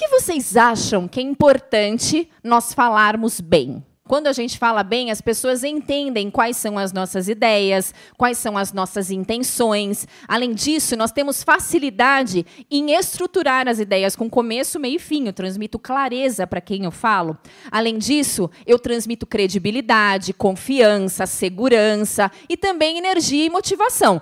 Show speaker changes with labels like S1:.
S1: que vocês acham que é importante nós falarmos bem? Quando a gente fala bem, as pessoas entendem quais são as nossas ideias, quais são as nossas intenções. Além disso, nós temos facilidade em estruturar as ideias com começo, meio e fim. Eu transmito clareza para quem eu falo. Além disso, eu transmito credibilidade, confiança, segurança e também energia e motivação.